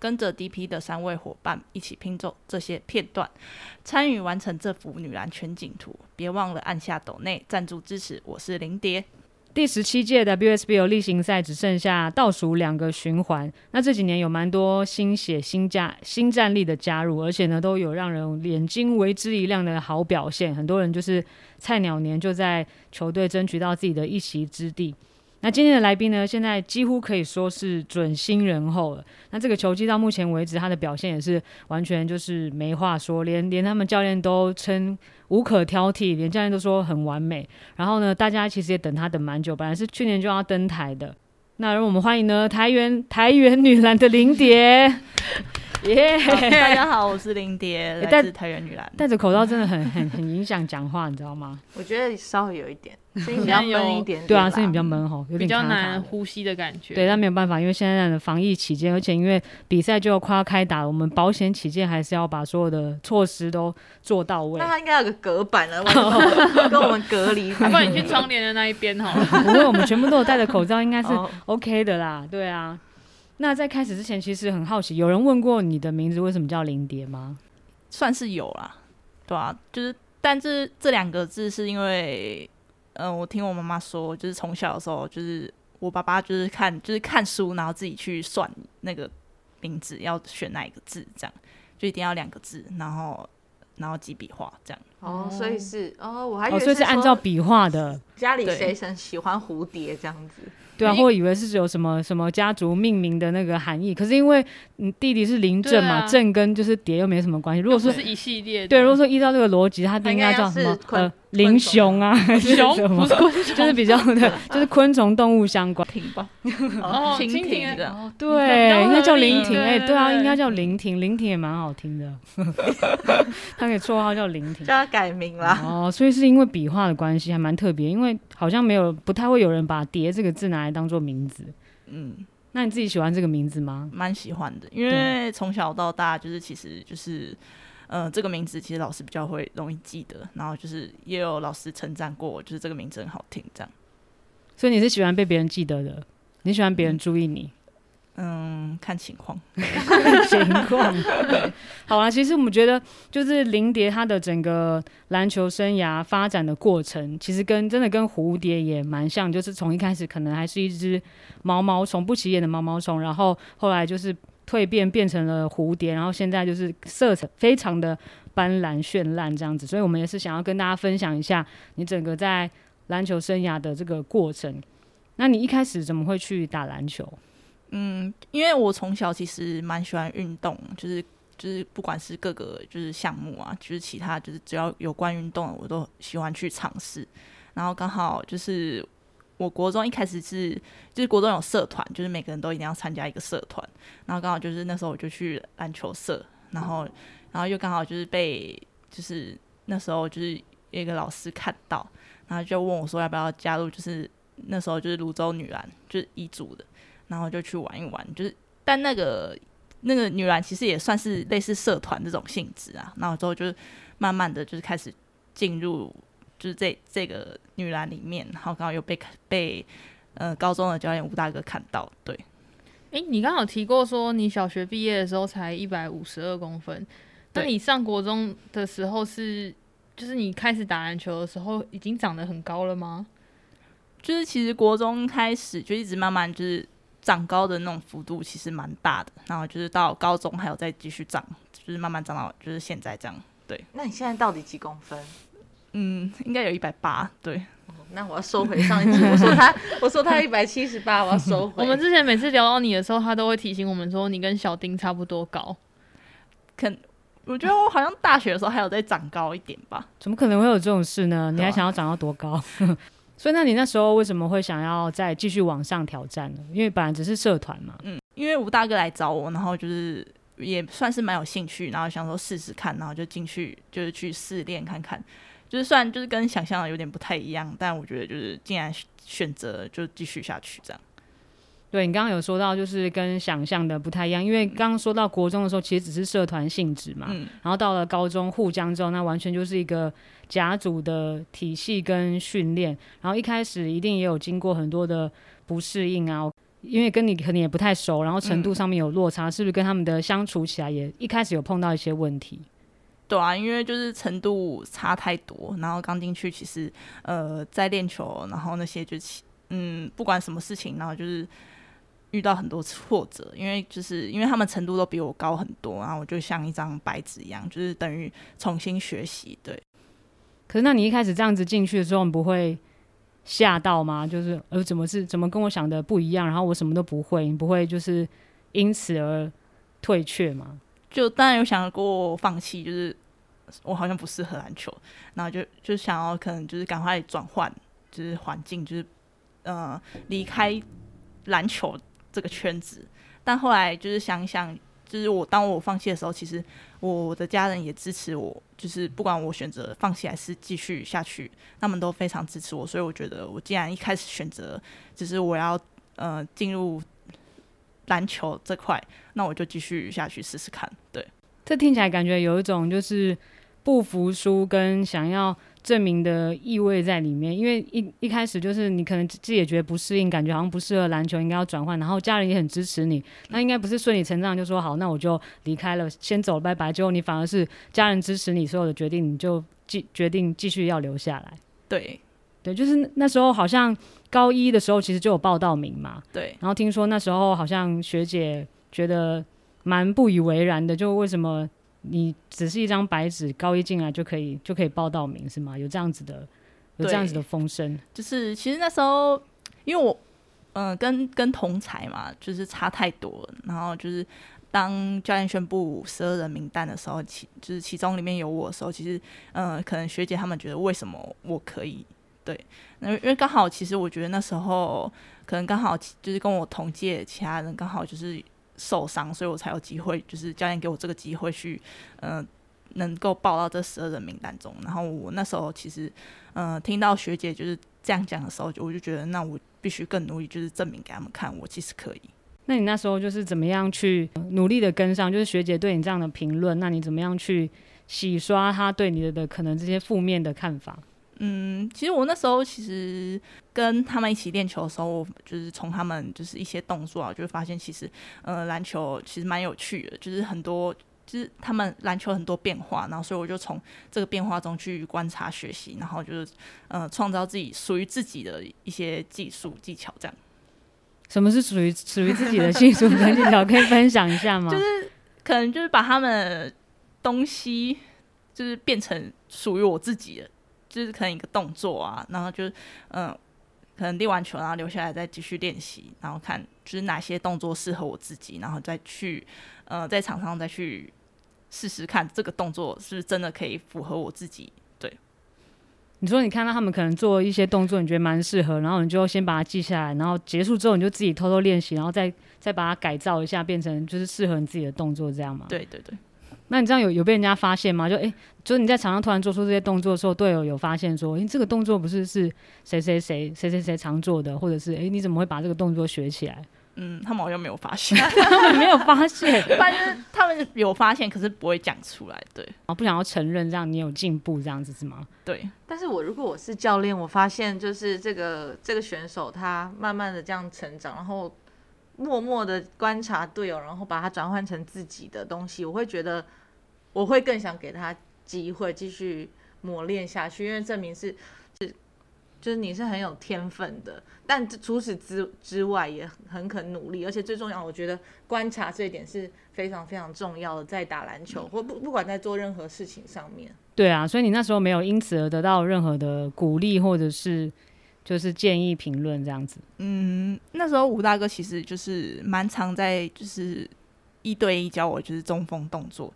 跟着 DP 的三位伙伴一起拼凑这些片段，参与完成这幅女篮全景图。别忘了按下抖内赞助支持。我是林蝶。第十七届 WSBL 例行赛只剩下倒数两个循环，那这几年有蛮多新血、新加、新战力的加入，而且呢都有让人眼睛为之一亮的好表现。很多人就是菜鸟年就在球队争取到自己的一席之地。那今天的来宾呢，现在几乎可以说是准新人后了。那这个球季到目前为止，他的表现也是完全就是没话说，连连他们教练都称无可挑剔，连教练都说很完美。然后呢，大家其实也等他等蛮久，本来是去年就要登台的。那让我们欢迎呢台原台原女篮的林蝶。耶、yeah！大家好，我是林蝶，来自台原女篮。戴着口罩真的很 很很影响讲话，你知道吗？我觉得稍微有一点，声音比较闷一点，点。对啊，声音比较闷吼，有点卡卡比较难呼吸的感觉。对，但没有办法，因为现在的防疫期间，而且因为比赛就要快要开打了，我们保险起见，还是要把所有的措施都做到位。那他应该有个隔板了，跟我们隔离。不然你去窗帘的那一边好了。不过我们全部都有戴着口罩，应该是 OK 的啦。对啊。那在开始之前，其实很好奇，有人问过你的名字为什么叫林蝶吗？算是有啦，对啊，就是，但是这两个字是因为，嗯、呃，我听我妈妈说，就是从小的时候，就是我爸爸就是看，就是看书，然后自己去算那个名字要选哪一个字，这样就一定要两个字，然后然后几笔画这样。哦，所以是哦，我还以为是、哦、所以是按照笔画的。家里谁很喜欢蝴蝶这样子？对啊，或以为是有什么什么家族命名的那个含义，可是因为你弟弟是林正嘛，正、啊、跟就是蝶又没什么关系。如果说是一系列，对，如果说依照这个逻辑，他应该叫什么？呃，林熊啊，熊不是什么，就是比较的，就是昆虫动物相关。蜓吧，哦，蜻蜓的，哦、对，应该叫林蜓。哎、欸，对啊，应该叫林蜓，林蜓也蛮好听的。他给绰号叫林蜓，叫他改名啦。哦，所以是因为笔画的关系，还蛮特别，因为好像没有，不太会有人把“蝶”这个字拿来当做名字。嗯，那你自己喜欢这个名字吗？蛮喜欢的，因为从小到大就是其实就是，嗯、呃，这个名字其实老师比较会容易记得，然后就是也有老师称赞过，就是这个名字很好听，这样。所以你是喜欢被别人记得的？你喜欢别人注意你？嗯，看情况，看情况。好啊，其实我们觉得，就是林蝶她的整个篮球生涯发展的过程，其实跟真的跟蝴蝶也蛮像，就是从一开始可能还是一只毛毛虫，不起眼的毛毛虫，然后后来就是蜕变变成了蝴蝶，然后现在就是色彩非常的斑斓绚烂这样子。所以我们也是想要跟大家分享一下你整个在篮球生涯的这个过程。那你一开始怎么会去打篮球？嗯，因为我从小其实蛮喜欢运动，就是就是不管是各个就是项目啊，就是其他就是只要有关运动的，我都喜欢去尝试。然后刚好就是我国中一开始是就是国中有社团，就是每个人都一定要参加一个社团。然后刚好就是那时候我就去篮球社，然后然后又刚好就是被就是那时候就是有一个老师看到，然后就问我说要不要加入，就是那时候就是泸州女篮就是一组的。然后就去玩一玩，就是，但那个那个女篮其实也算是类似社团这种性质啊。然后之后就是慢慢的就是开始进入，就是这这个女篮里面，然后刚好又被被呃高中的教练吴大哥看到。对，诶，你刚好提过说你小学毕业的时候才一百五十二公分，那你上国中的时候是，就是你开始打篮球的时候已经长得很高了吗？就是其实国中开始就一直慢慢就是。长高的那种幅度其实蛮大的，然后就是到高中还有再继续长，就是慢慢长到就是现在这样。对，那你现在到底几公分？嗯，应该有一百八。对、哦，那我要收回上一次我说他，我说他一百七十八，我要收回。我们之前每次聊到你的时候，他都会提醒我们说你跟小丁差不多高。可我觉得我好像大学的时候还有再长高一点吧？怎么可能会有这种事呢？你还想要长到多高？所以，那你那时候为什么会想要再继续往上挑战呢？因为本来只是社团嘛。嗯，因为吴大哥来找我，然后就是也算是蛮有兴趣，然后想说试试看，然后就进去就是去试练看看，就是虽然就是跟想象的有点不太一样，但我觉得就是既然选择就继续下去这样。对，你刚刚有说到，就是跟想象的不太一样，因为刚刚说到国中的时候，其实只是社团性质嘛，嗯，然后到了高中互江之后，那完全就是一个甲组的体系跟训练，然后一开始一定也有经过很多的不适应啊，因为跟你可能也不太熟，然后程度上面有落差，嗯，是不是跟他们的相处起来也一开始有碰到一些问题？对啊，因为就是程度差太多，然后刚进去其实呃在练球，然后那些就是嗯不管什么事情，然后就是。遇到很多挫折，因为就是因为他们程度都比我高很多，然后我就像一张白纸一样，就是等于重新学习。对。可是那你一开始这样子进去的时候，你不会吓到吗？就是呃，怎么是怎么跟我想的不一样？然后我什么都不会，你不会就是因此而退却吗？就当然有想过放弃，就是我好像不适合篮球，然后就就想要可能就是赶快转换，就是环境，就是呃离开篮球。这个圈子，但后来就是想想，就是我当我放弃的时候，其实我的家人也支持我，就是不管我选择放弃还是继续下去，他们都非常支持我。所以我觉得，我既然一开始选择，就是我要呃进入篮球这块，那我就继续下去试试看。对，这听起来感觉有一种就是不服输跟想要。证明的意味在里面，因为一一开始就是你可能自己也觉得不适应，感觉好像不适合篮球，应该要转换，然后家人也很支持你，那应该不是顺理成章就说好，那我就离开了，先走了，拜拜。结果你反而是家人支持你所有的决定，你就继决定继续要留下来。对，对，就是那时候好像高一的时候其实就有报到名嘛，对，然后听说那时候好像学姐觉得蛮不以为然的，就为什么？你只是一张白纸，高一进来就可以就可以报到名是吗？有这样子的，有这样子的风声。就是其实那时候，因为我嗯、呃、跟跟同才嘛，就是差太多了。然后就是当教练宣布十二人名单的时候，其就是其中里面有我的时候，其实嗯、呃、可能学姐他们觉得为什么我可以对？那因为刚好其实我觉得那时候可能刚好就是跟我同届其他人刚好就是。受伤，所以我才有机会，就是教练给我这个机会去，嗯、呃，能够报到这十二人名单中。然后我那时候其实，嗯、呃，听到学姐就是这样讲的时候，我就觉得，那我必须更努力，就是证明给他们看，我其实可以。那你那时候就是怎么样去努力的跟上？就是学姐对你这样的评论，那你怎么样去洗刷她对你的的可能这些负面的看法？嗯，其实我那时候其实跟他们一起练球的时候，我就是从他们就是一些动作啊，就会发现其实，呃，篮球其实蛮有趣的，就是很多，就是他们篮球很多变化，然后所以我就从这个变化中去观察学习，然后就是，呃，创造自己属于自己的一些技术技巧，这样。什么是属于属于自己的技术跟技巧？可以分享一下吗？就是可能就是把他们东西就是变成属于我自己的。就是可能一个动作啊，然后就嗯，可能练完球然后留下来再继续练习，然后看就是哪些动作适合我自己，然后再去呃在场上再去试试看这个动作是不是真的可以符合我自己。对，你说你看到他们可能做一些动作，你觉得蛮适合，然后你就先把它记下来，然后结束之后你就自己偷偷练习，然后再再把它改造一下，变成就是适合你自己的动作，这样吗？对对对。那你这样有有被人家发现吗？就诶、欸，就是你在场上突然做出这些动作的时候，队友有发现说，诶、欸，这个动作不是是谁谁谁谁谁谁常做的，或者是诶、欸，你怎么会把这个动作学起来？嗯，他们好像没有发现，他 们没有发现，反正他们有发现，可是不会讲出来，对，啊，不想要承认这样你有进步这样子是吗？对。但是我如果我是教练，我发现就是这个这个选手他慢慢的这样成长，然后默默的观察队友，然后把它转换成自己的东西，我会觉得。我会更想给他机会继续磨练下去，因为证明是是就是你是很有天分的，但除此之之外也很肯努力，而且最重要，我觉得观察这一点是非常非常重要的，在打篮球或不不管在做任何事情上面。对啊，所以你那时候没有因此而得到任何的鼓励或者是就是建议评论这样子。嗯，那时候吴大哥其实就是蛮常在就是一对一教我就是中锋动作。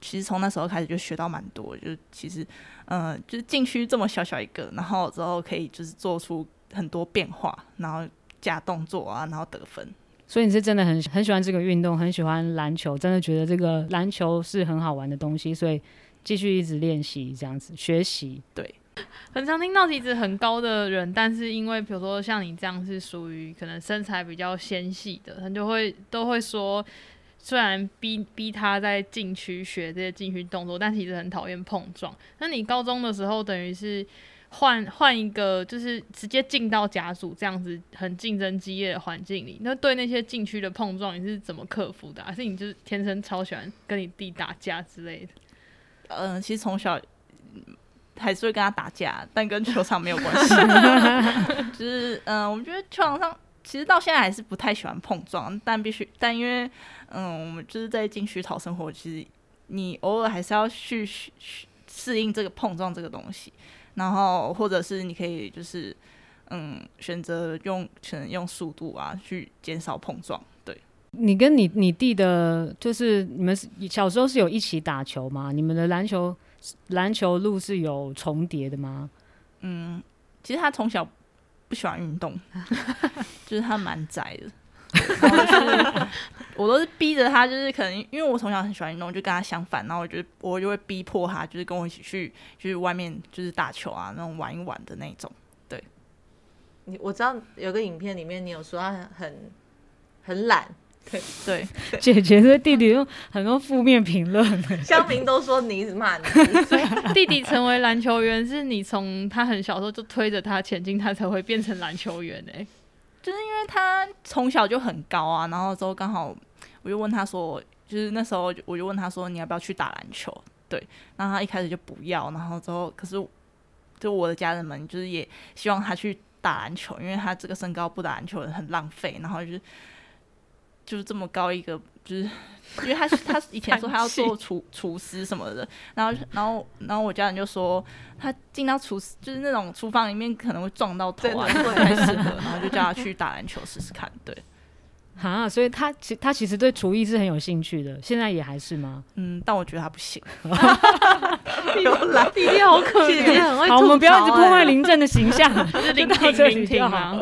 其实从那时候开始就学到蛮多，就其实，呃，就是禁区这么小小一个，然后之后可以就是做出很多变化，然后假动作啊，然后得分。所以你是真的很很喜欢这个运动，很喜欢篮球，真的觉得这个篮球是很好玩的东西，所以继续一直练习这样子学习。对，很常听到体脂很高的人，但是因为比如说像你这样是属于可能身材比较纤细的，他就会都会说，虽然逼逼他在禁区学这些禁区动作，但其实很讨厌碰撞。那你高中的时候等于是。换换一个，就是直接进到甲组这样子很竞争激烈的环境里，那对那些禁区的碰撞，你是怎么克服的？还是你就是天生超喜欢跟你弟打架之类的？嗯、其实从小还是会跟他打架，但跟球场没有关系。就是嗯、呃，我们觉得球场上其实到现在还是不太喜欢碰撞，但必须但因为嗯、呃，我们就是在禁区讨生活，其实你偶尔还是要去适应这个碰撞这个东西。然后，或者是你可以就是，嗯，选择用可能用速度啊去减少碰撞。对，你跟你你弟的，就是你们小时候是有一起打球吗？你们的篮球篮球路是有重叠的吗？嗯，其实他从小不喜欢运动，就是他蛮宅的。我都是逼着他，就是可能因为我从小很喜欢运动，就跟他相反，然后我就我就会逼迫他，就是跟我一起去，就是外面就是打球啊，那种玩一玩的那种。对，你我知道有个影片里面你有说他很很懒，对。对，姐姐对弟弟用很多负面评论，乡民都说你骂你，所以弟弟成为篮球员是你从他很小时候就推着他前进，他才会变成篮球员哎、欸。就是因为他从小就很高啊，然后之后刚好我就问他说，就是那时候我就问他说，你要不要去打篮球？对，然后他一开始就不要，然后之后可是就我的家人们就是也希望他去打篮球，因为他这个身高不打篮球很浪费，然后就是就是这么高一个。就是，因为他他以前说他要做厨厨师什么的，然后然后然后我家人就说他进到厨师就是那种厨房里面可能会撞到头啊，不太适合，然后就叫他去打篮球试试看。对，啊，所以他其他其实对厨艺是很有兴趣的，现在也还是吗？嗯，但我觉得他不行。弟弟好可怜，好，我们不要一直破坏林正的形象，是聆听 聆听啊。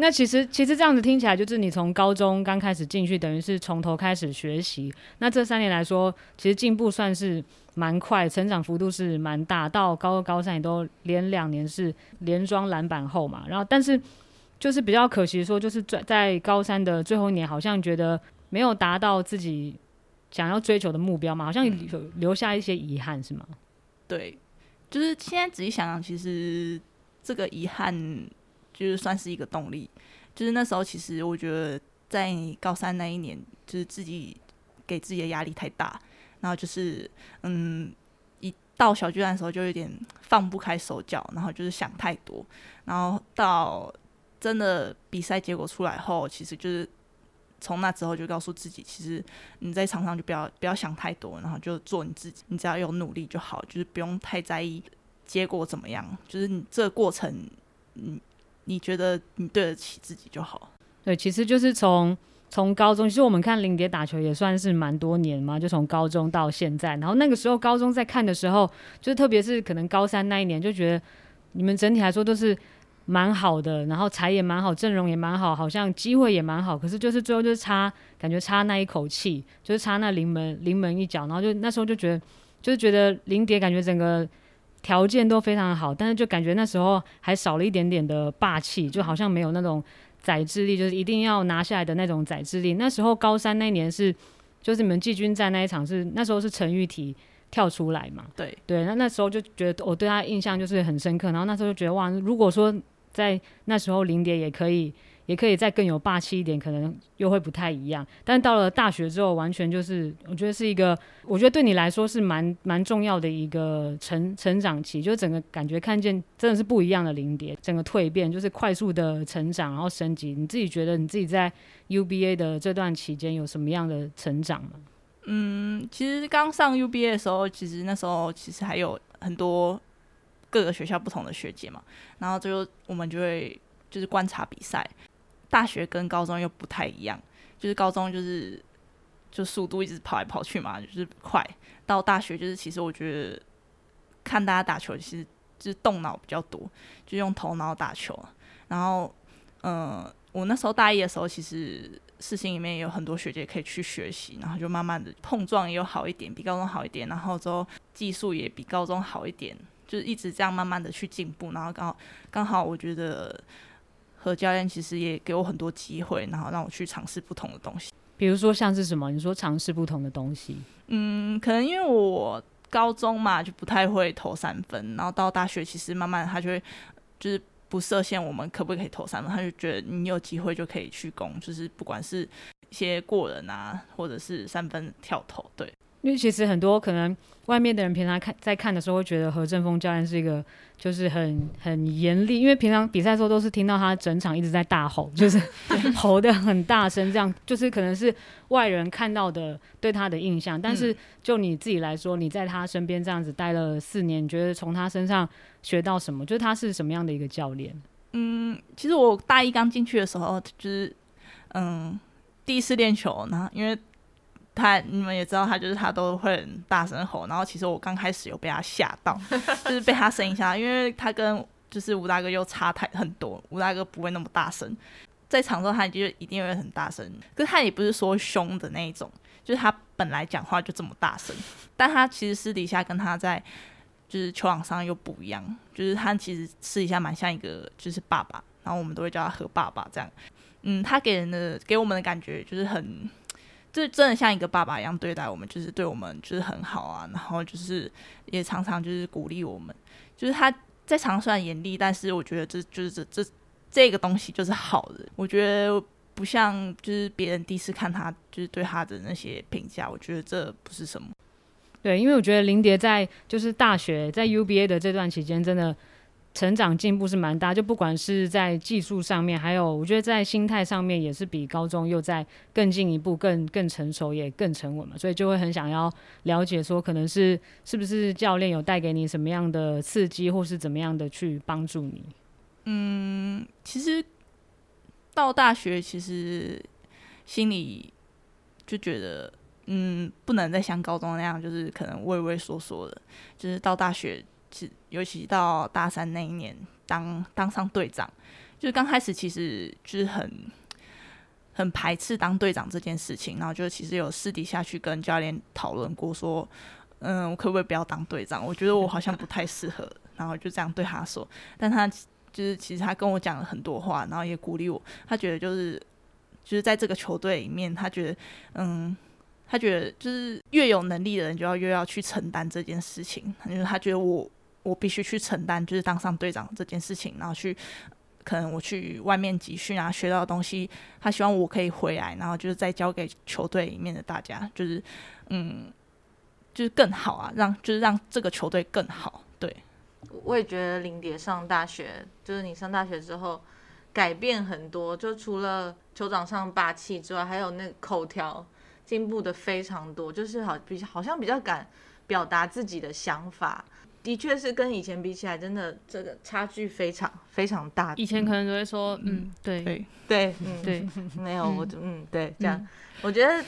那其实其实这样子听起来，就是你从高中刚开始进去，等于是从头开始学习。那这三年来说，其实进步算是蛮快，成长幅度是蛮大。到高二、高三也都连两年是连装篮板后嘛。然后，但是就是比较可惜说，就是在在高三的最后一年，好像觉得没有达到自己想要追求的目标嘛，好像有留下一些遗憾，是吗？对，就是现在仔细想想，其实这个遗憾。就是算是一个动力，就是那时候其实我觉得在高三那一年，就是自己给自己的压力太大，然后就是嗯，一到小巨蛋的时候就有点放不开手脚，然后就是想太多，然后到真的比赛结果出来后，其实就是从那之后就告诉自己，其实你在场上就不要不要想太多，然后就做你自己，你只要有努力就好，就是不用太在意结果怎么样，就是你这个过程，嗯。你觉得你对得起自己就好。对，其实就是从从高中，其实我们看林蝶打球也算是蛮多年嘛，就从高中到现在。然后那个时候高中在看的时候，就特别是可能高三那一年，就觉得你们整体来说都是蛮好的，然后才也蛮好，阵容也蛮好，好像机会也蛮好。可是就是最后就是差，感觉差那一口气，就是差那临门临门一脚。然后就那时候就觉得，就是觉得林蝶感觉整个。条件都非常好，但是就感觉那时候还少了一点点的霸气，就好像没有那种宰制力，就是一定要拿下来的那种宰制力。那时候高三那年是，就是你们季军战那一场是那时候是陈玉体跳出来嘛？对对，那那时候就觉得我对他印象就是很深刻，然后那时候就觉得哇，如果说在那时候林蝶也可以。也可以再更有霸气一点，可能又会不太一样。但到了大学之后，完全就是我觉得是一个，我觉得对你来说是蛮蛮重要的一个成成长期，就整个感觉看见真的是不一样的零点，整个蜕变就是快速的成长，然后升级。你自己觉得你自己在 UBA 的这段期间有什么样的成长吗？嗯，其实刚上 UBA 的时候，其实那时候其实还有很多各个学校不同的学姐嘛，然后就我们就会就是观察比赛。大学跟高中又不太一样，就是高中就是就速度一直跑来跑去嘛，就是快。到大学就是其实我觉得看大家打球，其实就是动脑比较多，就用头脑打球。然后，嗯、我那时候大一的时候，其实世新里面也有很多学姐可以去学习，然后就慢慢的碰撞也有好一点，比高中好一点，然后之后技术也比高中好一点，就是一直这样慢慢的去进步，然后刚好刚好我觉得何教练其实也给我很多机会，然后让我去尝试不同的东西，比如说像是什么？你说尝试不同的东西？嗯，可能因为我高中嘛就不太会投三分，然后到大学其实慢慢他就会就是。不设限，我们可不可以投三分？他就觉得你有机会就可以去攻，就是不管是一些过人啊，或者是三分跳投，对。因为其实很多可能外面的人平常看在看的时候，会觉得何振峰教练是一个就是很很严厉，因为平常比赛的时候都是听到他整场一直在大吼，就是 吼的很大声，这样就是可能是外人看到的对他的印象。但是就你自己来说，你在他身边这样子待了四年，你觉得从他身上学到什么？就是他是什么样的一个教练？嗯，其实我大一刚进去的时候，就是嗯第一次练球，然后因为。他你们也知道，他就是他都会很大声吼。然后其实我刚开始有被他吓到，就是被他声音吓到，因为他跟就是吴大哥又差太很多。吴大哥不会那么大声，在场上他就一定会很大声。可是他也不是说凶的那一种，就是他本来讲话就这么大声，但他其实私底下跟他在就是球场上又不一样，就是他其实私底下蛮像一个就是爸爸，然后我们都会叫他何爸爸这样。嗯，他给人的给我们的感觉就是很。就真的像一个爸爸一样。对待我们，就是对我们就是很好啊，然后就是也常常就是鼓励我们。就是他在场上严厉，但是我觉得这就是这这这个东西就是好的。我觉得不像就是别人第一次看他就是对他的那些评价，我觉得这不是什么。对，因为我觉得林蝶在就是大学在 UBA 的这段期间真的。成长进步是蛮大，就不管是在技术上面，还有我觉得在心态上面也是比高中又在更进一步，更更成熟，也更沉稳嘛。所以就会很想要了解说，可能是是不是教练有带给你什么样的刺激，或是怎么样的去帮助你？嗯，其实到大学其实心里就觉得，嗯，不能再像高中那样，就是可能畏畏缩缩的，就是到大学。是，尤其到大三那一年当当上队长，就是刚开始其实就是很很排斥当队长这件事情，然后就其实有私底下去跟教练讨论过，说，嗯，我可不可以不要当队长？我觉得我好像不太适合，然后就这样对他说。但他就是其实他跟我讲了很多话，然后也鼓励我。他觉得就是就是在这个球队里面，他觉得嗯。他觉得就是越有能力的人就要越要去承担这件事情，就是他觉得我。我必须去承担，就是当上队长这件事情，然后去可能我去外面集训啊，学到的东西，他希望我可以回来，然后就是再交给球队里面的大家，就是嗯，就是更好啊，让就是让这个球队更好。对，我也觉得林蝶上大学，就是你上大学之后改变很多，就除了球场上霸气之外，还有那个口条进步的非常多，就是好比好像比较敢表达自己的想法。的确是跟以前比起来，真的这个差距非常非常大。以前可能都会说，嗯，对对对，嗯对，没有我，嗯对，这样，我觉得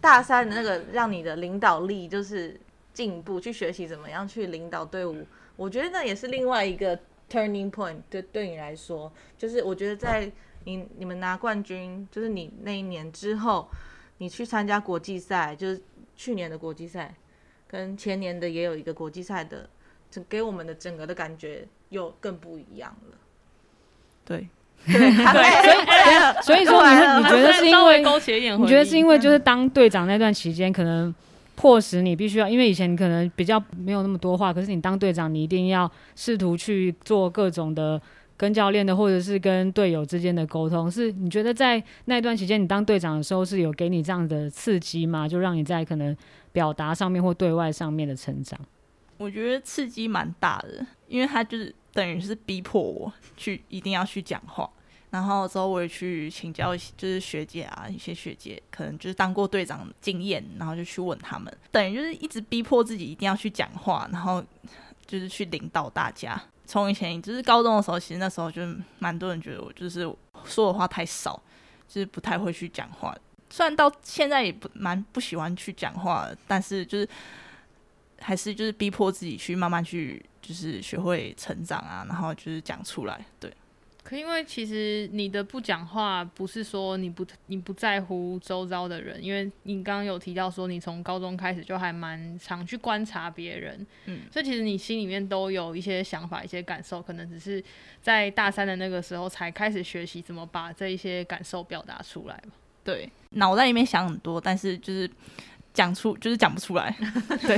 大三的那个让你的领导力就是进步，去学习怎么样去领导队伍，我觉得那也是另外一个 turning point。对对你来说，就是我觉得在你你们拿冠军，就是你那一年之后，你去参加国际赛，就是去年的国际赛，跟前年的也有一个国际赛的。整给我们的整个的感觉又更不一样了。对，对，所以所以说你你觉得是因为勾起一点，你觉得是因为就是当队长那段期间，可能迫使你必须要，因为以前你可能比较没有那么多话，可是你当队长，你一定要试图去做各种的跟教练的或者是跟队友之间的沟通。是你觉得在那段期间，你当队长的时候是有给你这样的刺激吗？就让你在可能表达上面或对外上面的成长？我觉得刺激蛮大的，因为他就是等于是逼迫我去一定要去讲话，然后之后我也去请教，就是学姐啊，一些学姐可能就是当过队长经验，然后就去问他们，等于就是一直逼迫自己一定要去讲话，然后就是去领导大家。从以前就是高中的时候，其实那时候就蛮多人觉得我就是说的话太少，就是不太会去讲话。虽然到现在也不蛮不喜欢去讲话，但是就是。还是就是逼迫自己去慢慢去，就是学会成长啊，然后就是讲出来。对，可因为其实你的不讲话，不是说你不你不在乎周遭的人，因为你刚刚有提到说你从高中开始就还蛮常去观察别人，嗯，所以其实你心里面都有一些想法、一些感受，可能只是在大三的那个时候才开始学习怎么把这一些感受表达出来嘛。对，脑袋里面想很多，但是就是讲出就是讲不出来，对，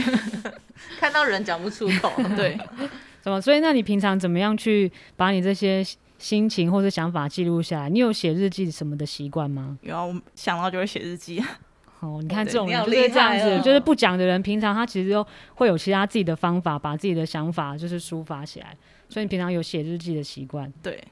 看到人讲不出口，对，怎么？所以那你平常怎么样去把你这些？心情或者想法记录下来，你有写日记什么的习惯吗？有啊，我想到就会写日记。哦，你看这种人就是这样子，就是不讲的人，平常他其实都会有其他自己的方法，把自己的想法就是抒发起来。所以你平常有写日记的习惯？对，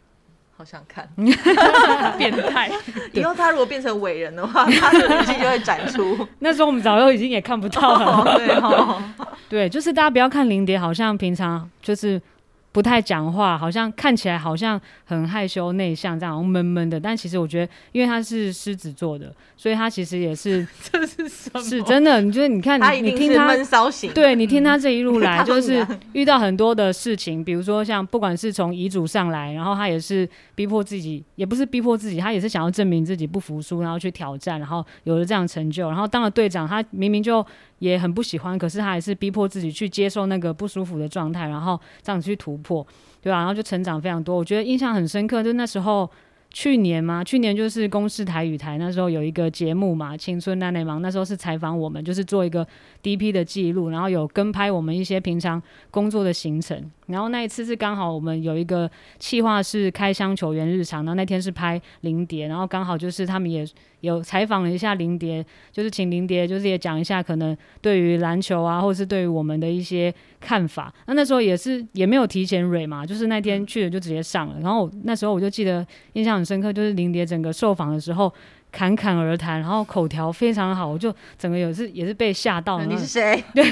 好想看，变态。以后他如果变成伟人的话，他的东西就会展出。那时候我们早就已经也看不到了。对哦，对，就是大家不要看林蝶，好像平常就是。不太讲话，好像看起来好像很害羞内向，这样闷闷的。但其实我觉得，因为他是狮子座的，所以他其实也是，这是什么？是真的。你觉得？你看，你你听他闷骚型，对你听他这一路来，就是遇到很多的事情，比如说像不管是从遗嘱上来，然后他也是逼迫自己，也不是逼迫自己，他也是想要证明自己不服输，然后去挑战，然后有了这样成就，然后当了队长，他明明就。也很不喜欢，可是他还是逼迫自己去接受那个不舒服的状态，然后这样去突破，对吧？然后就成长非常多。我觉得印象很深刻，就那时候。去年嘛，去年就是公视台语台那时候有一个节目嘛，《青春那年忙》，那时候是采访我们，就是做一个 DP 的记录，然后有跟拍我们一些平常工作的行程。然后那一次是刚好我们有一个企划是开箱球员日常，然后那天是拍林蝶，然后刚好就是他们也有采访了一下林蝶，就是请林蝶就是也讲一下可能对于篮球啊，或是对于我们的一些看法。那那时候也是也没有提前蕊嘛，就是那天去了就直接上了。然后那时候我就记得印象很深刻，就是林蝶整个受访的时候侃侃而谈，然后口条非常好，我就整个也是也是被吓到。你是谁？对，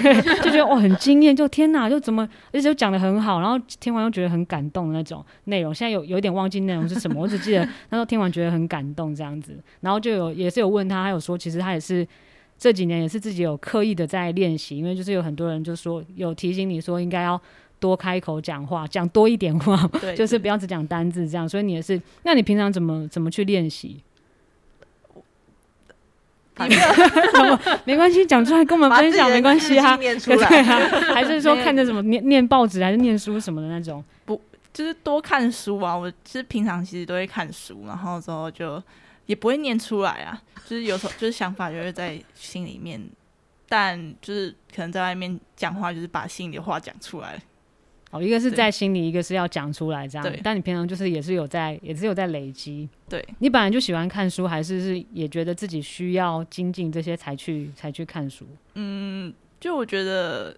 就觉得哇很惊艳，就天哪，就怎么而且就讲的很好，然后听完又觉得很感动的那种内容。现在有有点忘记内容是什么，我只记得那时候听完觉得很感动这样子。然后就有也是有问他，他有说其实他也是这几年也是自己有刻意的在练习，因为就是有很多人就说有提醒你说应该要。多开口讲话，讲多一点话，对，就是不要只讲单字这样。所以你也是，那你平常怎么怎么去练习？没关系，讲出来跟我们分享没关系啊。对啊，还是说看着什么念念报纸，还是念书什么的那种？不，就是多看书啊。我其实平常其实都会看书，然后之后就也不会念出来啊。就是有时候就是想法就会在心里面，但就是可能在外面讲话，就是把心里的话讲出来。哦，一个是在心里，一个是要讲出来这样。但你平常就是也是有在，也是有在累积。对，你本来就喜欢看书，还是是也觉得自己需要精进这些才去才去看书？嗯，就我觉得，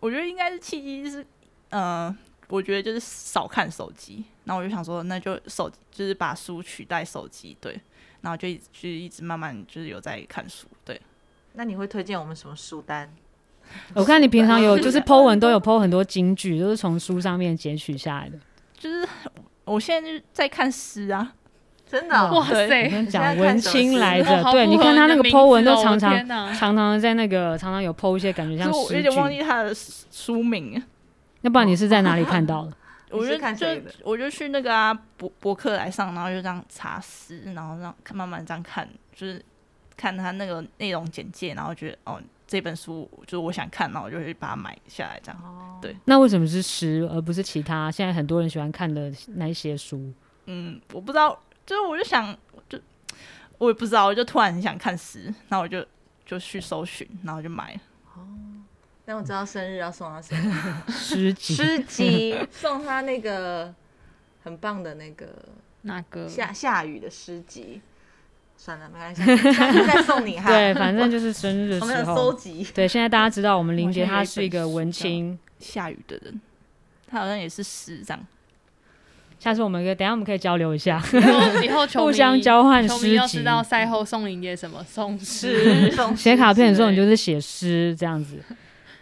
我觉得应该是契机，就是嗯、呃，我觉得就是少看手机。然后我就想说，那就手就是把书取代手机，对。然后就一直就一直慢慢就是有在看书，对。那你会推荐我们什么书单？我看你平常有就是 po 文都有 po 很多金句，都是从书上面截取下来的。就是我现在就在看诗啊，真的、哦、哇塞！讲文青来着，对，你看他那个 po 文都常常常常在那个常常有 po 一些感觉像诗句。我有点忘记他的书名，要不然你是在哪里看到的？我就就我就去那个啊博博客来上，然后就这样查诗，然后让慢慢这样看，就是看他那个内容简介，然后觉得哦。这本书就是我想看，然后我就会把它买下来，这样。哦、对，那为什么是诗而不是其他？现在很多人喜欢看的那一些书。嗯，我不知道，就是我就想，就我也不知道，我就突然很想看诗，然后我就就去搜寻，然后就买了。哦，那我知道生日要送他什么？诗集，诗集，送他那个很棒的那个那个下下雨的诗集。算了，没关系，下次再送你哈。对，反正就是生日的时候。我们收集。对，现在大家知道我们林杰他是一个文青，下雨的人，他好像也是诗这样。下次我们可以，等下我们可以交流一下，以后以后互相交换诗集。要知道赛后送林杰什么？送诗，送写卡片的时候你就是写诗这样子。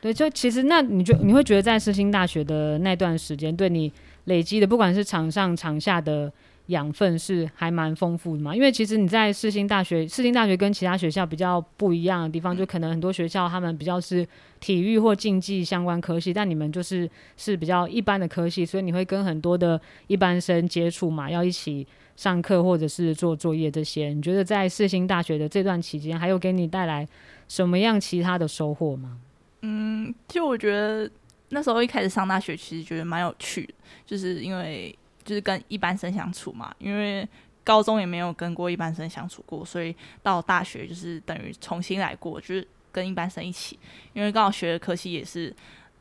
对，就其实那你就你会觉得在世新大学的那段时间，对你累积的不管是场上场下的。养分是还蛮丰富的嘛。因为其实你在世新大学，世新大学跟其他学校比较不一样的地方，就可能很多学校他们比较是体育或竞技相关科系，但你们就是是比较一般的科系，所以你会跟很多的一般生接触嘛，要一起上课或者是做作业这些。你觉得在世新大学的这段期间，还有给你带来什么样其他的收获吗？嗯，就我觉得那时候一开始上大学，其实觉得蛮有趣的，就是因为就是跟一般生相处嘛，因为高中也没有跟过一般生相处过，所以到大学就是等于重新来过，就是跟一般生一起，因为刚好学的科系也是，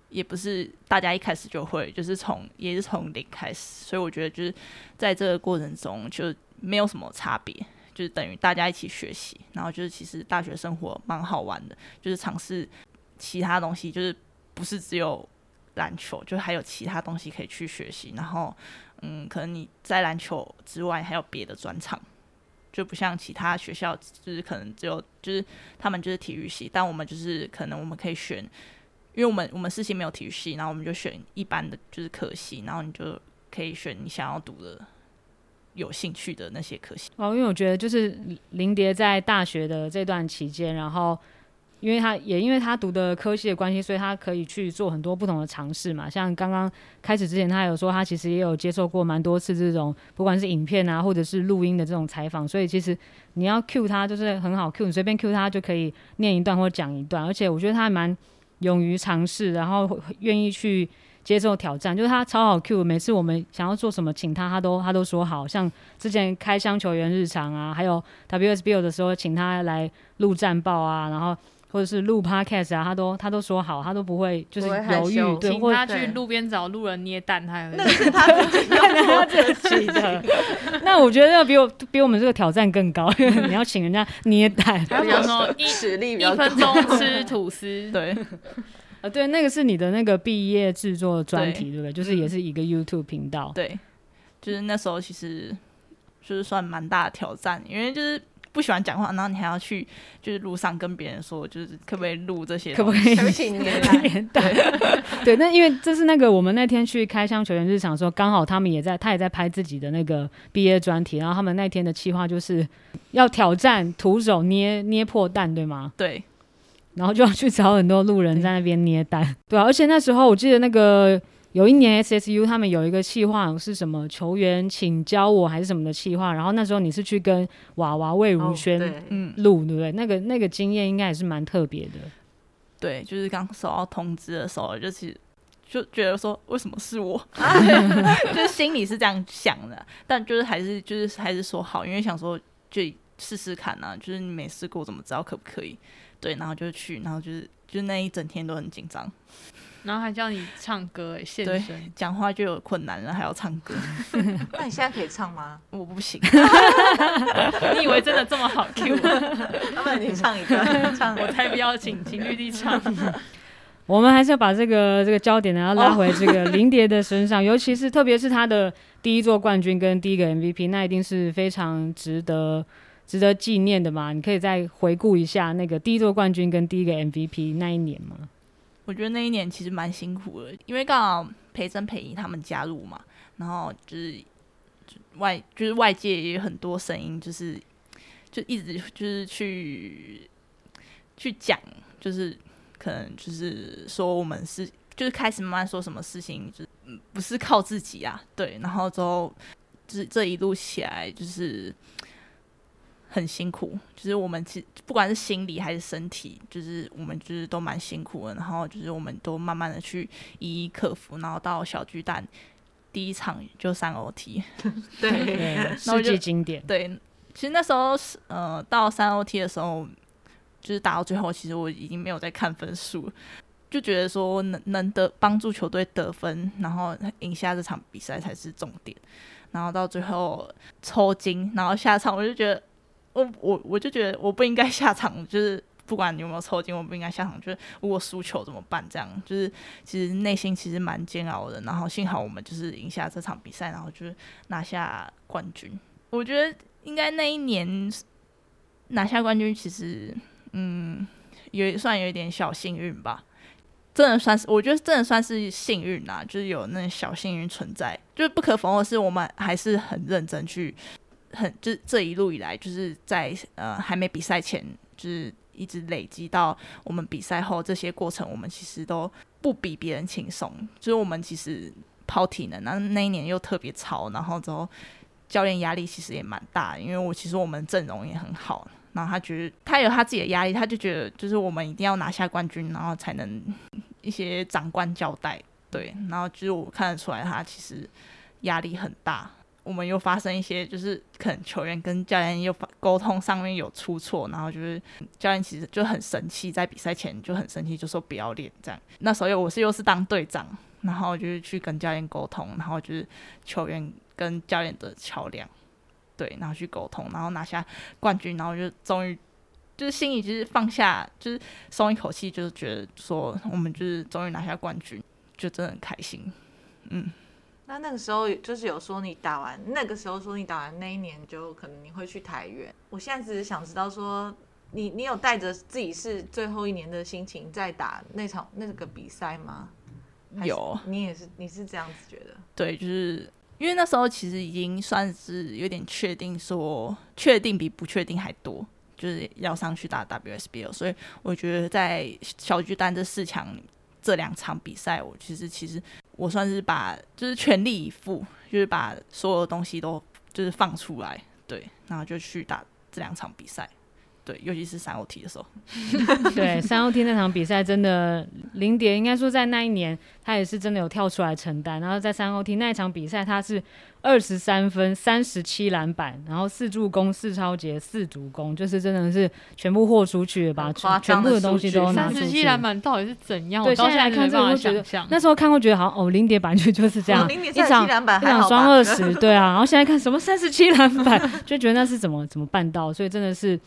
也不是大家一开始就会，就是从也是从零开始，所以我觉得就是在这个过程中就没有什么差别，就是等于大家一起学习，然后就是其实大学生活蛮好玩的，就是尝试。其他东西就是不是只有篮球，就还有其他东西可以去学习。然后，嗯，可能你在篮球之外还有别的专长，就不像其他学校，就是可能只有就是他们就是体育系，但我们就是可能我们可以选，因为我们我们四系没有体育系，然后我们就选一般的就是科系，然后你就可以选你想要读的、有兴趣的那些科系。哦，因为我觉得就是林蝶在大学的这段期间，然后。因为他也因为他读的科系的关系，所以他可以去做很多不同的尝试嘛。像刚刚开始之前，他有说他其实也有接受过蛮多次这种，不管是影片啊，或者是录音的这种采访。所以其实你要 cue 他就是很好 cue，你随便 cue 他就可以念一段或讲一段。而且我觉得他还蛮勇于尝试，然后愿意去接受挑战。就是他超好 cue，每次我们想要做什么，请他，他都他都说好。像之前开箱球员日常啊，还有 WSBL 的时候，请他来录战报啊，然后。或者是录 podcast 啊，他都他都说好，他都不会就是犹豫，对，请他去路边找路人捏蛋，他也会。那是他自己要 自己的。那我觉得要比我比我们这个挑战更高，因 为你要请人家捏蛋，比如说一实力一分钟吃吐司，对，呃，对，那个是你的那个毕业制作专题，对。不对？就是也是一个 YouTube 频道，对，就是那时候其实就是算蛮大的挑战，因为就是。不喜欢讲话，然后你还要去就是路上跟别人说，就是可不可以录这些？可不可以？请年代？对 对，那因为这是那个我们那天去开箱球员日常的时候，刚好他们也在，他也在拍自己的那个毕业专题，然后他们那天的计划就是要挑战徒手捏捏破蛋，对吗？对，然后就要去找很多路人在那边捏蛋，对啊，而且那时候我记得那个。有一年 SSU 他们有一个企划是什么球员请教我还是什么的企划，然后那时候你是去跟娃娃魏如萱嗯录对不对？那个那个经验应该也是蛮特别的。对，就是刚收到通知的时候，就是就觉得说为什么是我，就是心里是这样想的，但就是还是就是还是说好，因为想说就试试看啊，就是你没试过怎么知道可不可以？对，然后就去，然后就是就那一整天都很紧张。然后还叫你唱歌，哎，现身讲话就有困难了，还要唱歌。那你现在可以唱吗？我不行。你以为真的这么好 Q？那么你唱一个，唱我才不要请请绿地唱。我们还是要把这个这个焦点呢，要拉回这个林蝶的身上，尤其是特别是他的第一座冠军跟第一个 MVP，那一定是非常值得值得纪念的嘛。你可以再回顾一下那个第一座冠军跟第一个 MVP 那一年吗？我觉得那一年其实蛮辛苦的，因为刚好培真培仪他们加入嘛，然后就是外就是外界也有很多声音，就是就一直就是去去讲，就是可能就是说我们是就是开始慢慢说什么事情，就是不是靠自己啊，对，然后之后就是这一路起来就是。很辛苦，就是我们其实不管是心理还是身体，就是我们就是都蛮辛苦的。然后就是我们都慢慢的去一一克服，然后到小巨蛋第一场就三 OT，对，世纪经典。对，其实那时候是呃到三 OT 的时候，就是打到最后，其实我已经没有在看分数，就觉得说能能得帮助球队得分，然后赢下这场比赛才是重点。然后到最后抽筋，然后下场我就觉得。我我我就觉得我不应该下场，就是不管你有没有抽筋，我不应该下场。就是如果输球怎么办？这样就是其实内心其实蛮煎熬的。然后幸好我们就是赢下这场比赛，然后就是拿下冠军。我觉得应该那一年拿下冠军，其实嗯，也算有一点小幸运吧。真的算是，我觉得真的算是幸运啦，就是有那小幸运存在。就是不可否认的是，我们还是很认真去，很就是这一路以来，就是在呃还没比赛前，就是一直累积到我们比赛后这些过程，我们其实都不比别人轻松。就是我们其实抛体能，然后那一年又特别超，然后之后教练压力其实也蛮大，因为我其实我们阵容也很好。然后他觉得他有他自己的压力，他就觉得就是我们一定要拿下冠军，然后才能一些长官交代，对。然后就是我看得出来他其实压力很大。我们又发生一些就是可能球员跟教练又沟通上面有出错，然后就是教练其实就很生气，在比赛前就很生气，就说不要练这样。那时候我是又是当队长，然后就是去跟教练沟通，然后就是球员跟教练的桥梁。对，然后去沟通，然后拿下冠军，然后就终于就是心里就是放下，就是松一口气，就是觉得说我们就是终于拿下冠军，就真的很开心。嗯，那那个时候就是有说你打完那个时候说你打完那一年就可能你会去台元。我现在只是想知道说你你有带着自己是最后一年的心情在打那场那个比赛吗？有，你也是你是这样子觉得？对，就是。因为那时候其实已经算是有点确定，说确定比不确定还多，就是要上去打 WSBL，所以我觉得在小巨蛋这四强这两场比赛，我其实其实我算是把就是全力以赴，就是把所有的东西都就是放出来，对，然后就去打这两场比赛。对，尤其是三 O T 的时候，对三 O T 那场比赛真的，林蝶应该说在那一年，他也是真的有跳出来承担。然后在三 O T 那一场比赛，他是二十三分、三十七篮板，然后四助攻、四抄截、四助攻，就是真的是全部豁出去，把全部的东西都拿出去。三十七篮板到底是怎样？对，现在来看这觉得那时候看过觉得好像哦，林蝶本来就就是这样，哦、一场一场双二十，对啊。然后现在看什么三十七篮板，就觉得那是怎么怎么办到？所以真的是。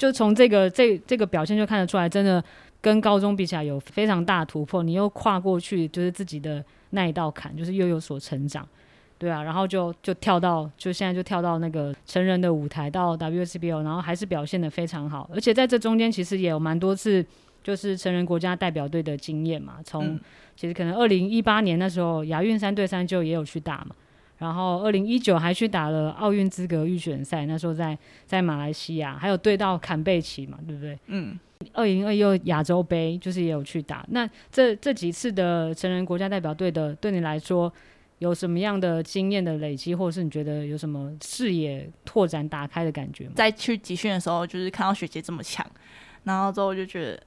就从这个这这个表现就看得出来，真的跟高中比起来有非常大突破。你又跨过去，就是自己的那一道坎，就是又有所成长，对啊。然后就就跳到，就现在就跳到那个成人的舞台，到 WSBO，然后还是表现的非常好。而且在这中间，其实也有蛮多次就是成人国家代表队的经验嘛。从其实可能二零一八年那时候亚运三对三就也有去打嘛。然后，二零一九还去打了奥运资格预选赛，那时候在在马来西亚，还有对到坎贝奇嘛，对不对？嗯。二零二一亚洲杯就是也有去打。那这这几次的成人国家代表队的，对你来说有什么样的经验的累积，或者是你觉得有什么视野拓展打开的感觉吗？在去集训的时候，就是看到学姐这么强，然后之后就觉得，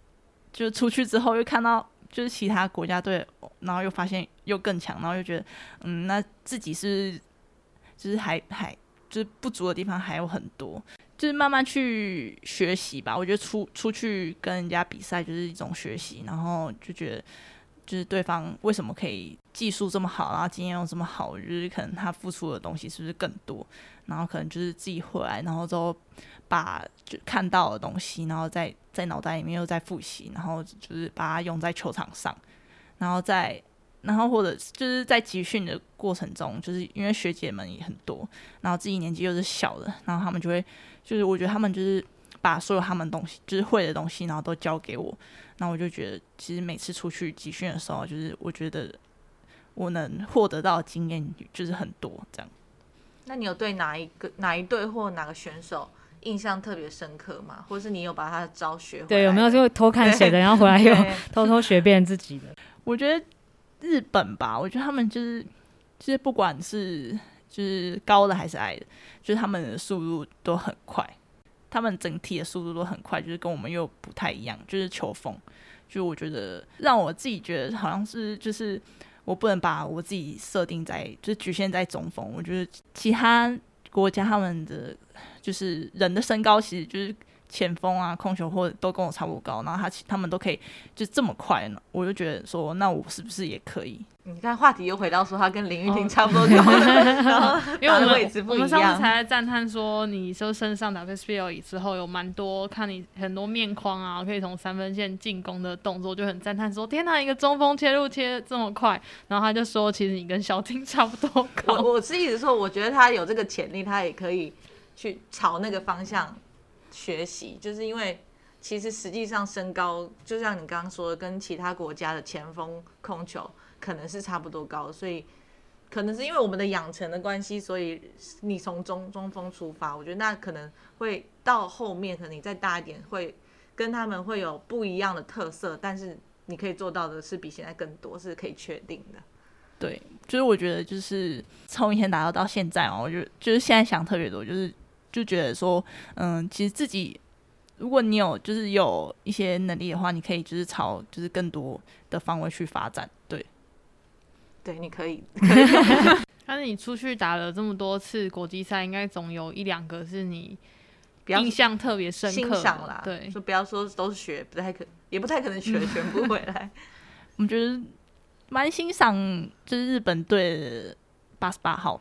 就出去之后又看到。就是其他国家队，然后又发现又更强，然后又觉得，嗯，那自己是，就是还还就是不足的地方还有很多，就是慢慢去学习吧。我觉得出出去跟人家比赛就是一种学习，然后就觉得，就是对方为什么可以技术这么好，然后经验又这么好，就是可能他付出的东西是不是更多，然后可能就是自己回来，然后之后把就看到的东西，然后再。在脑袋里面又在复习，然后就是把它用在球场上，然后在，然后或者就是在集训的过程中，就是因为学姐们也很多，然后自己年纪又是小的，然后他们就会，就是我觉得他们就是把所有他们东西，就是会的东西，然后都教给我，然后我就觉得其实每次出去集训的时候，就是我觉得我能获得到经验就是很多这样。那你有对哪一个哪一队或哪个选手？印象特别深刻嘛，或是你有把他的招学回来？对，有没有就偷看谁的，然后回来又偷偷学别人自己的？我觉得日本吧，我觉得他们就是，就是不管是就是高的还是矮的，就是他们的速度都很快，他们整体的速度都很快，就是跟我们又不太一样，就是球风，就我觉得让我自己觉得好像是就是我不能把我自己设定在就是局限在中锋，我觉得其他国家他们的。就是人的身高其实就是前锋啊、控球或者都跟我差不多高，然后他他们都可以就这么快呢，我就觉得说，那我是不是也可以？你看话题又回到说他跟林玉婷 差不多高，因为我们我们上次才在赞叹说，你说身上 WSBL 之后有蛮多看你很多面框啊，可以从三分线进攻的动作，就很赞叹说，天哪，一个中锋切入切这么快，然后他就说，其实你跟小婷差不多高。我我是一直说，我觉得他有这个潜力，他也可以。去朝那个方向学习，就是因为其实实际上身高，就像你刚刚说的，跟其他国家的前锋控球可能是差不多高，所以可能是因为我们的养成的关系，所以你从中中锋出发，我觉得那可能会到后面，可能你再大一点，会跟他们会有不一样的特色，但是你可以做到的是比现在更多，是可以确定的。对，就是我觉得就是从以前打到到现在嘛，我觉得就是现在想特别多，就是就觉得说，嗯，其实自己。如果你有就是有一些能力的话，你可以就是朝就是更多的方位去发展。对，对，你可以。但是你出去打了这么多次国际赛，应该总有一两个是你印象特别深刻啦。对，就不要说都是学，不太可，也不太可能学全部回来。我觉得蛮欣赏，就是日本队八十八号，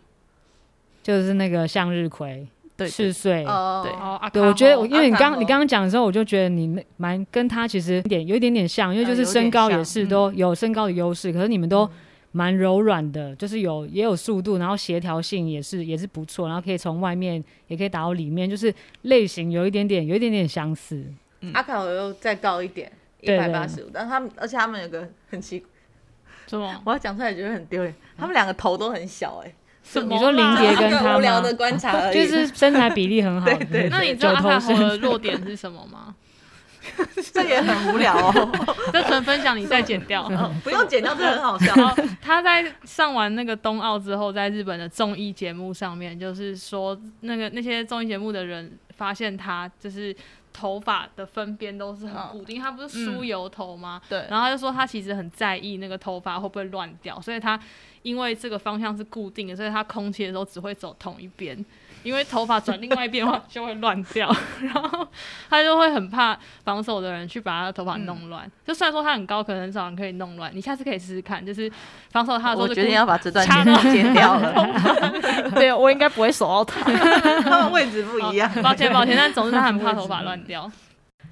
就是那个向日葵。四岁，对，对，我觉得，因为你刚你刚刚讲的时候，我就觉得你蛮跟他其实点有一点点像，因为就是身高也是都有身高的优势，可是你们都蛮柔软的，就是有也有速度，然后协调性也是也是不错，然后可以从外面也可以打到里面，就是类型有一点点有一点点相似。阿卡我又再高一点，一百八十五，但他们而且他们有个很奇怪，什么？我要讲出来觉得很丢脸，他们两个头都很小，哎。你说林杰跟他无聊的观察而已，就是身材比例很好。对对，对，那你知道阿卡侯的弱点是什么吗？这也很无聊哦。这纯分享，你再剪掉，不用剪掉，这很好笑。他在上完那个冬奥之后，在日本的综艺节目上面，就是说那个那些综艺节目的人发现他就是头发的分边都是很固定，他不是梳油头吗？对。然后他就说他其实很在意那个头发会不会乱掉，所以他。因为这个方向是固定的，所以他空气的时候只会走同一边。因为头发转另外一边的话就会乱掉，然后他就会很怕防守的人去把他的头发弄乱。嗯、就虽然说他很高，可能很少人可以弄乱。你下次可以试试看，就是防守他的时候，我决定要把这段剪剪掉了。对，我应该不会守到他，他们位置不一样。抱歉抱歉，但总之他很怕头发乱掉。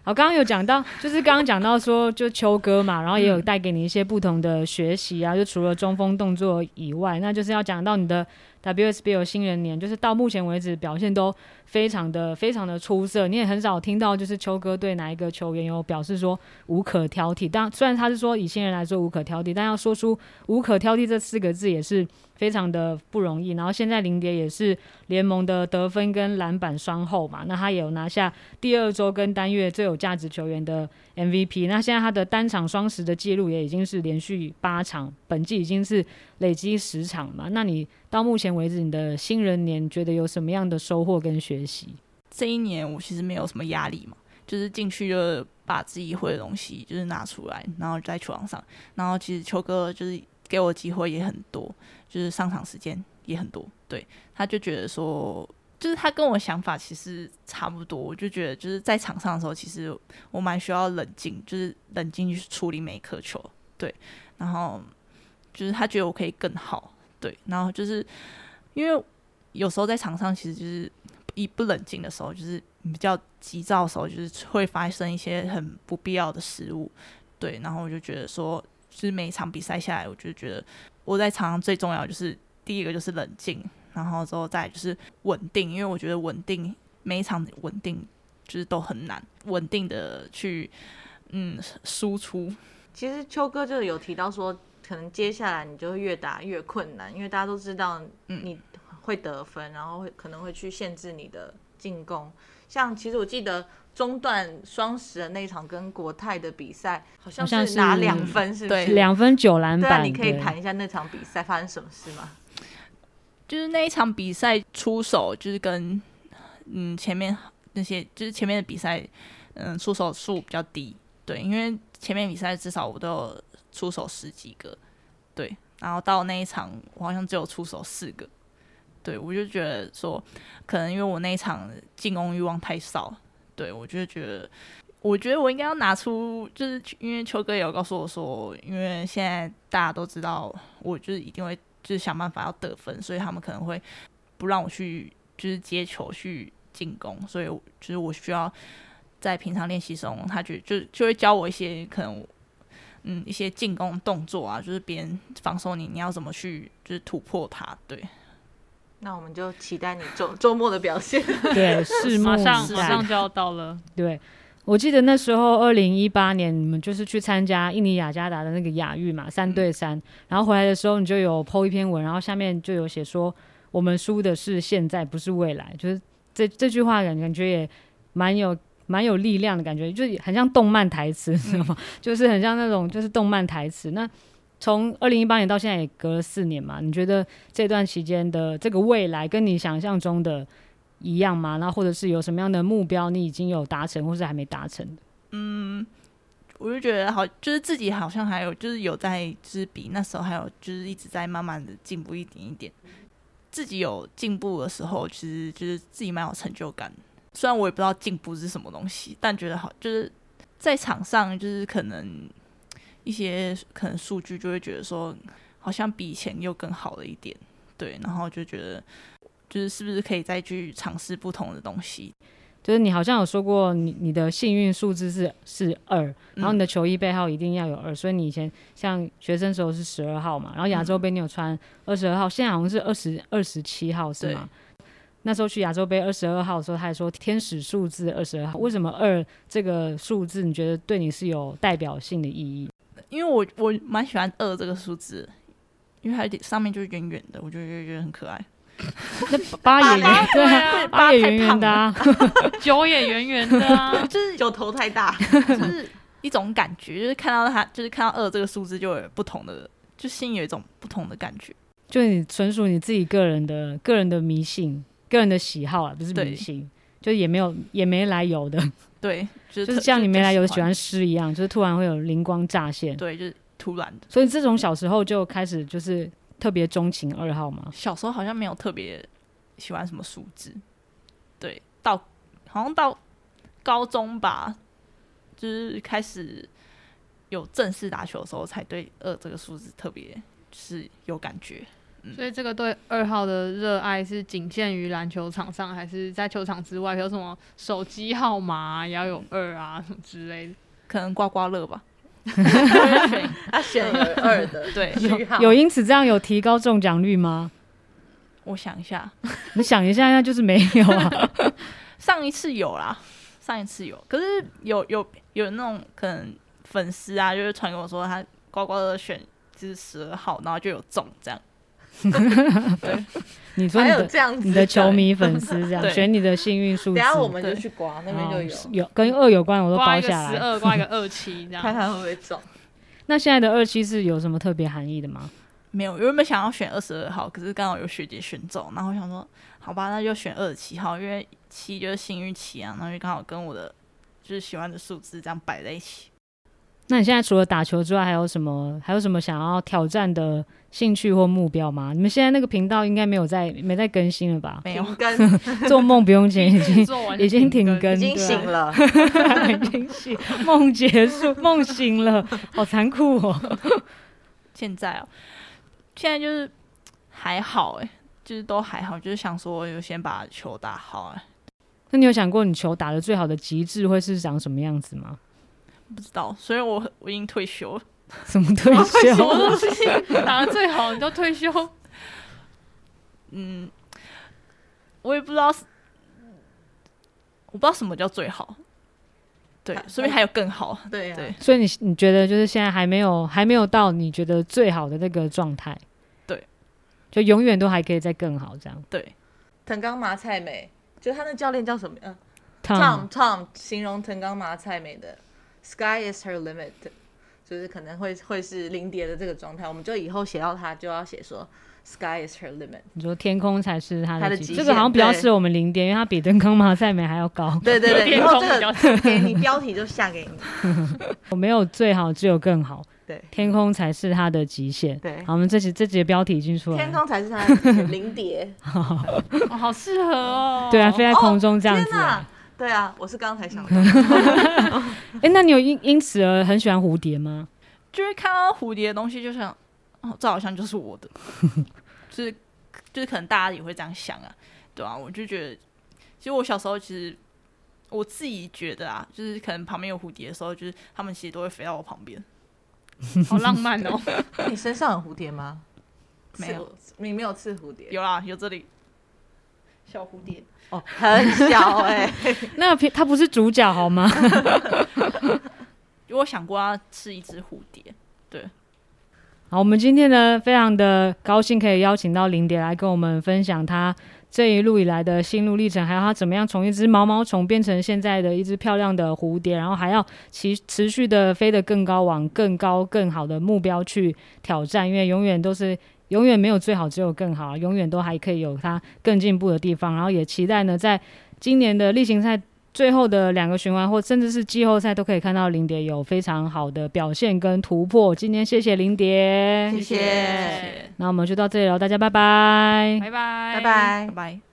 好，刚刚有讲到，就是刚刚讲到说，就秋哥嘛，然后也有带给你一些不同的学习啊，就除了中锋动作以外，那就是要讲到你的 WSBL 新人年，就是到目前为止表现都非常的非常的出色。你也很少听到就是秋哥对哪一个球员有表示说无可挑剔，但虽然他是说以新人来说无可挑剔，但要说出无可挑剔这四个字也是。非常的不容易，然后现在林蝶也是联盟的得分跟篮板双后嘛，那他也有拿下第二周跟单月最有价值球员的 MVP，那现在他的单场双十的记录也已经是连续八场，本季已经是累积十场嘛。那你到目前为止你的新人年觉得有什么样的收获跟学习？这一年我其实没有什么压力嘛，就是进去就把自己会的东西就是拿出来，然后在球场上，然后其实秋哥就是给我机会也很多。就是上场时间也很多，对，他就觉得说，就是他跟我想法其实差不多，我就觉得就是在场上的时候，其实我蛮需要冷静，就是冷静去处理每一颗球，对，然后就是他觉得我可以更好，对，然后就是因为有时候在场上其实就是一不冷静的时候，就是比较急躁的时候，就是会发生一些很不必要的失误，对，然后我就觉得说，就是每一场比赛下来，我就觉得。我在场上最重要就是第一个就是冷静，然后之后再就是稳定，因为我觉得稳定每一场稳定就是都很难，稳定的去嗯输出。其实秋哥就有提到说，可能接下来你就会越打越困难，因为大家都知道你会得分，然后会可能会去限制你的进攻。像其实我记得。中段双十的那场跟国泰的比赛，好像是拿两分，是不是？对，两分九篮板。对啊，你可以谈一下那场比赛发生什么事吗？就是那一场比赛出手，就是跟嗯前面那些，就是前面的比赛，嗯出手数比较低。对，因为前面比赛至少我都有出手十几个，对，然后到那一场我好像只有出手四个。对，我就觉得说，可能因为我那一场进攻欲望太少。对，我就觉得，我觉得我应该要拿出，就是因为秋哥也有告诉我说，因为现在大家都知道，我就是一定会就是想办法要得分，所以他们可能会不让我去就是接球去进攻，所以就是我需要在平常练习中，他就就就会教我一些可能嗯一些进攻动作啊，就是别人防守你，你要怎么去就是突破他，对。那我们就期待你周周末的表现。对，是马上马上就要到了。对，我记得那时候二零一八年，你们就是去参加印尼雅加达的那个雅运嘛，三对三，嗯、然后回来的时候你就有 po 一篇文，然后下面就有写说，我们输的是现在，不是未来，就是这这句话感感觉也蛮有蛮有力量的感觉，就很像动漫台词，知道吗？就是很像那种就是动漫台词。那从二零一八年到现在也隔了四年嘛，你觉得这段期间的这个未来跟你想象中的一样吗？那或者是有什么样的目标你已经有达成，或是还没达成的？嗯，我就觉得好，就是自己好像还有就是有在，就是比那时候还有就是一直在慢慢的进步一点一点。自己有进步的时候，其实就是自己蛮有成就感。虽然我也不知道进步是什么东西，但觉得好，就是在场上就是可能一些可能数据就会觉得说，好像比以前又更好了一点。对，然后就觉得。就是是不是可以再去尝试不同的东西？就是你好像有说过你，你你的幸运数字是是二，然后你的球衣背号一定要有二，嗯，所以你以前像学生时候是十二号嘛，然后亚洲杯你有穿二十二号，现在好像是二十二十七号是吗？那时候去亚洲杯二十二号的时候，他还说天使数字二十二号，为什么二这个数字你觉得对你是有代表性的意义？因为我我蛮喜欢二这个数字，因为它上面就是圆圆的，我就觉得觉得很可爱。那八也圆，对啊，八也圆圆的啊，九也圆圆的啊，就是九头太大，就是一种感觉，就是看到它，就是看到二这个数字就有不同的，就心有一种不同的感觉，就你纯属你自己个人的个人的迷信，个人的喜好啊，不是迷信，就也没有也没来由的，对，就是、就是像你没来由的喜欢诗一样，就是突然会有灵光乍现，对，就是突然的，所以这种小时候就开始就是。特别钟情二号吗？小时候好像没有特别喜欢什么数字，对，到好像到高中吧，就是开始有正式打球的时候，才对二这个数字特别是有感觉。嗯，所以这个对二号的热爱是仅限于篮球场上，还是在球场之外？有什么手机号码也要有二啊什么之类的？可能刮刮乐吧。他选有二的，对，有有因此这样有提高中奖率吗？我想一下，你想一下，那就是没有啊。上一次有啦，上一次有，可是有有有那种可能粉丝啊，就是传给我说他刮刮乐选就是十二号，然后就有中这样。对，你说你的这样子，你的球迷粉丝这样选你的幸运数字，等下我们就去刮，那边就有有跟二有关，我都包下来。十二刮一个二七，这样 看看会不会中。那现在的二七是有什么特别含义的吗？没有，原本想要选二十二号，可是刚好有学姐选中，然后我想说，好吧，那就选二十七号，因为七就是幸运七啊，然后就刚好跟我的就是喜欢的数字这样摆在一起。那你现在除了打球之外，还有什么？还有什么想要挑战的兴趣或目标吗？你们现在那个频道应该没有在没在更新了吧？没有更，做梦不用钱，已经 已经停更，已经醒了，已经醒，梦结束，梦醒了，好残酷哦。现在哦，现在就是还好哎，就是都还好，就是想说，有先把球打好哎。那你有想过，你球打的最好的极致会是长什么样子吗？不知道，所以我我已经退休了。什么退休？什么东西打的最好，你都退休？嗯，我也不知道，我不知道什么叫最好。对，说明还有更好。对、啊、对，所以你你觉得就是现在还没有还没有到你觉得最好的那个状态？对，就永远都还可以再更好这样。对，藤冈麻菜美，就他那教练叫什么？嗯，Tom Tom 形容藤冈麻菜美的。Sky is her limit，就是可能会会是零跌的这个状态，我们就以后写到它就要写说 Sky is her limit。你说天空才是它的极限，这个好像比较适合我们零点，因为它比灯光马赛美还要高。对 对对，然后这个给你标题就下给你。我没有最好，只有更好。对，天空才是它的极限。对，好，我们这集这集的标题已经出来了。天空才是它的零点。哦，好适合哦。对啊，飞在空中这样子。对啊，我是刚才想到。哎、欸，那你有因因此而很喜欢蝴蝶吗？就是看到蝴蝶的东西，就想，哦，这好像就是我的，就是就是可能大家也会这样想啊，对啊，我就觉得，其实我小时候其实我自己觉得啊，就是可能旁边有蝴蝶的时候，就是他们其实都会飞到我旁边，好浪漫哦。你身上有蝴蝶吗？没有，你没有刺蝴蝶？有啊，有这里。小蝴蝶哦，很小哎、欸，那它不是主角好吗？我想过要吃一只蝴蝶。对，好，我们今天呢，非常的高兴可以邀请到林蝶来跟我们分享她这一路以来的心路历程，还有她怎么样从一只毛毛虫变成现在的一只漂亮的蝴蝶，然后还要持持续的飞得更高，往更高更好的目标去挑战，因为永远都是。永远没有最好，只有更好。永远都还可以有它更进步的地方。然后也期待呢，在今年的例行赛最后的两个循环，或甚至是季后赛，都可以看到林蝶有非常好的表现跟突破。今天谢谢林蝶，谢谢。那我们就到这里了，大家拜拜，拜拜，拜拜，拜拜。